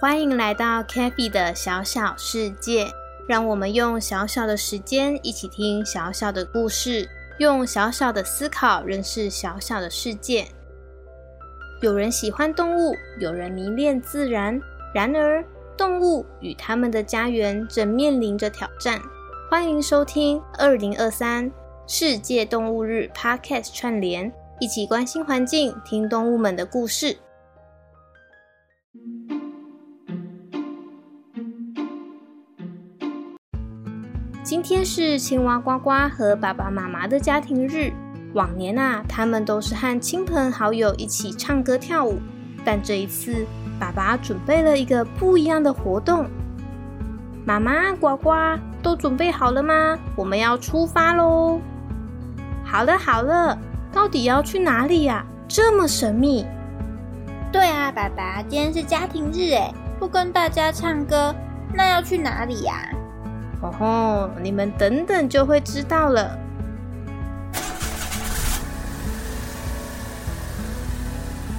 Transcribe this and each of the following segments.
欢迎来到 CaFi 的小小世界，让我们用小小的时间一起听小小的故事，用小小的思考认识小小的世界。有人喜欢动物，有人迷恋自然，然而动物与他们的家园正面临着挑战。欢迎收听二零二三世界动物日 Podcast 串联，一起关心环境，听动物们的故事。今天是青蛙呱呱和爸爸妈妈的家庭日。往年啊，他们都是和亲朋好友一起唱歌跳舞，但这一次，爸爸准备了一个不一样的活动。妈妈呱呱都准备好了吗？我们要出发喽！好了好了，到底要去哪里呀？这么神秘。对啊，爸爸，今天是家庭日诶，不跟大家唱歌，那要去哪里呀？吼！你们等等就会知道了。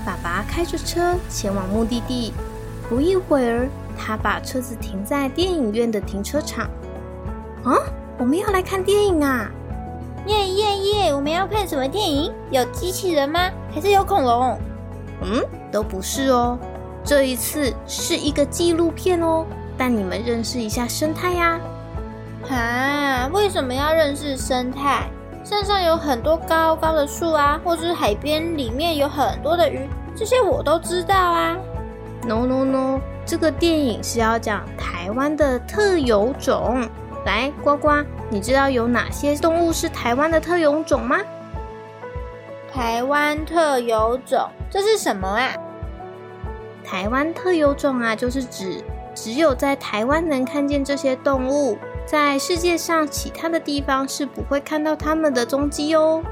爸爸开着车前往目的地，不一会儿，他把车子停在电影院的停车场。啊，我们要来看电影啊！耶耶耶！我们要看什么电影？有机器人吗？还是有恐龙？嗯，都不是哦。这一次是一个纪录片哦，带你们认识一下生态呀。啊，为什么要认识生态？山上有很多高高的树啊，或是海边里面有很多的鱼，这些我都知道啊。No No No，这个电影是要讲台湾的特有种。来，呱呱，你知道有哪些动物是台湾的特有种吗？台湾特有种，这是什么啊？台湾特有种啊，就是指只有在台湾能看见这些动物。在世界上其他的地方是不会看到它们的踪迹哦。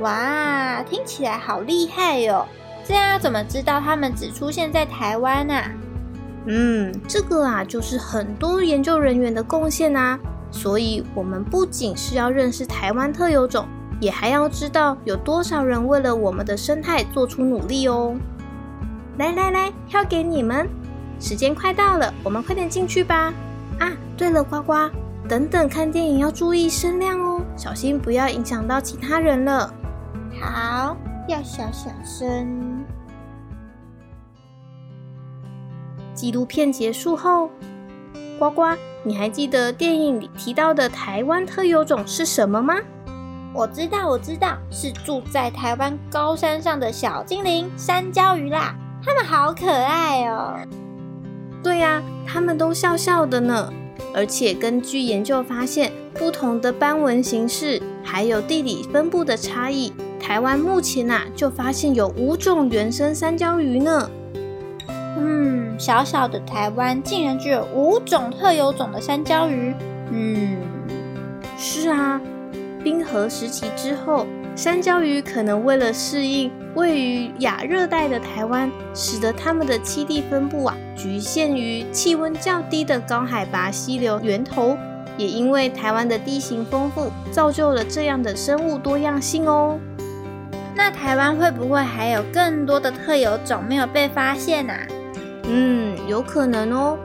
哇，听起来好厉害哟！这样要怎么知道它们只出现在台湾啊？嗯，这个啊就是很多研究人员的贡献啊。所以我们不仅是要认识台湾特有种，也还要知道有多少人为了我们的生态做出努力哦。来来来，票给你们，时间快到了，我们快点进去吧。啊，对了，呱呱，等等看电影要注意声量哦，小心不要影响到其他人了。好，要小小声。纪录片结束后，呱呱，你还记得电影里提到的台湾特有种是什么吗？我知道，我知道，是住在台湾高山上的小精灵——山椒鱼啦，它们好可爱哦。对呀，他们都笑笑的呢。而且根据研究发现，不同的斑纹形式，还有地理分布的差异，台湾目前呐、啊、就发现有五种原生山椒鱼呢。嗯，小小的台湾竟然具有五种特有种的山椒鱼。嗯，是啊，冰河时期之后。山椒鱼可能为了适应位于亚热带的台湾，使得它们的栖地分布啊局限于气温较低的高海拔溪流源头。也因为台湾的地形丰富，造就了这样的生物多样性哦。那台湾会不会还有更多的特有种没有被发现啊？嗯，有可能哦。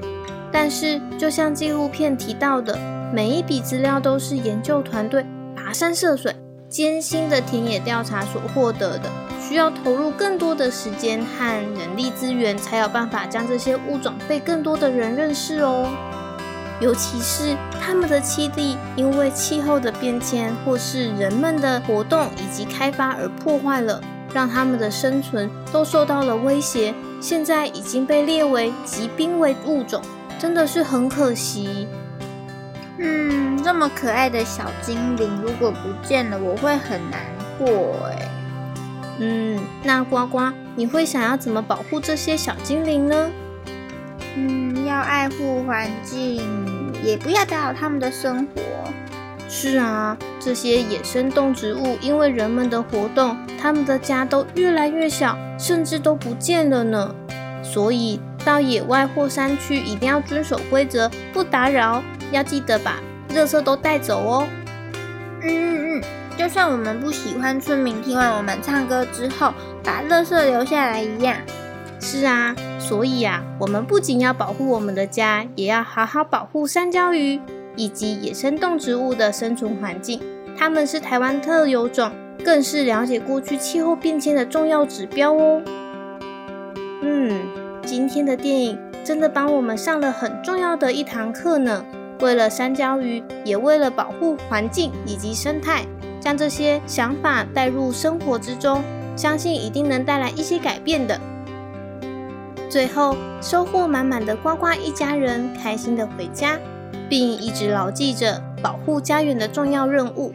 但是就像纪录片提到的，每一笔资料都是研究团队跋山涉水。艰辛的田野调查所获得的，需要投入更多的时间和人力资源，才有办法将这些物种被更多的人认识哦。尤其是它们的栖地因为气候的变迁或是人们的活动以及开发而破坏了，让它们的生存都受到了威胁。现在已经被列为极濒危物种，真的是很可惜。嗯，这么可爱的小精灵如果不见了，我会很难过哎。嗯，那呱呱，你会想要怎么保护这些小精灵呢？嗯，要爱护环境，也不要打扰他们的生活。是啊，这些野生动植物因为人们的活动，他们的家都越来越小，甚至都不见了呢。所以到野外或山区一定要遵守规则，不打扰，要记得把垃圾都带走哦。嗯嗯嗯，就像我们不喜欢村民听完我们唱歌之后把垃圾留下来一样。是啊，所以啊，我们不仅要保护我们的家，也要好好保护山椒鱼以及野生动植物的生存环境。它们是台湾特有种，更是了解过去气候变迁的重要指标哦。嗯，今天的电影真的帮我们上了很重要的一堂课呢。为了山椒鱼，也为了保护环境以及生态，将这些想法带入生活之中，相信一定能带来一些改变的。最后收获满满的呱呱一家人开心的回家，并一直牢记着保护家园的重要任务。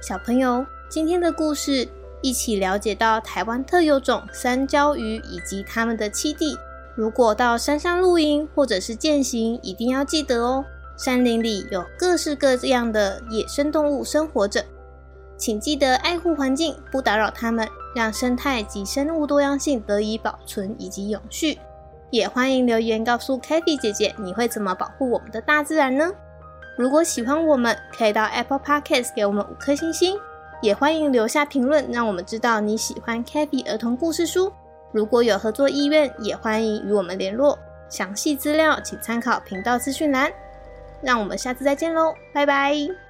小朋友，今天的故事一起了解到台湾特有种三椒鱼以及它们的栖地。如果到山上露营或者是健行，一定要记得哦。山林里有各式各样的野生动物生活着，请记得爱护环境，不打扰它们，让生态及生物多样性得以保存以及永续。也欢迎留言告诉 CaFi 姐姐，你会怎么保护我们的大自然呢？如果喜欢我们，可以到 Apple Podcast 给我们五颗星星。也欢迎留下评论，让我们知道你喜欢 CaFi 儿童故事书。如果有合作意愿，也欢迎与我们联络。详细资料请参考频道资讯栏。让我们下次再见喽，拜拜。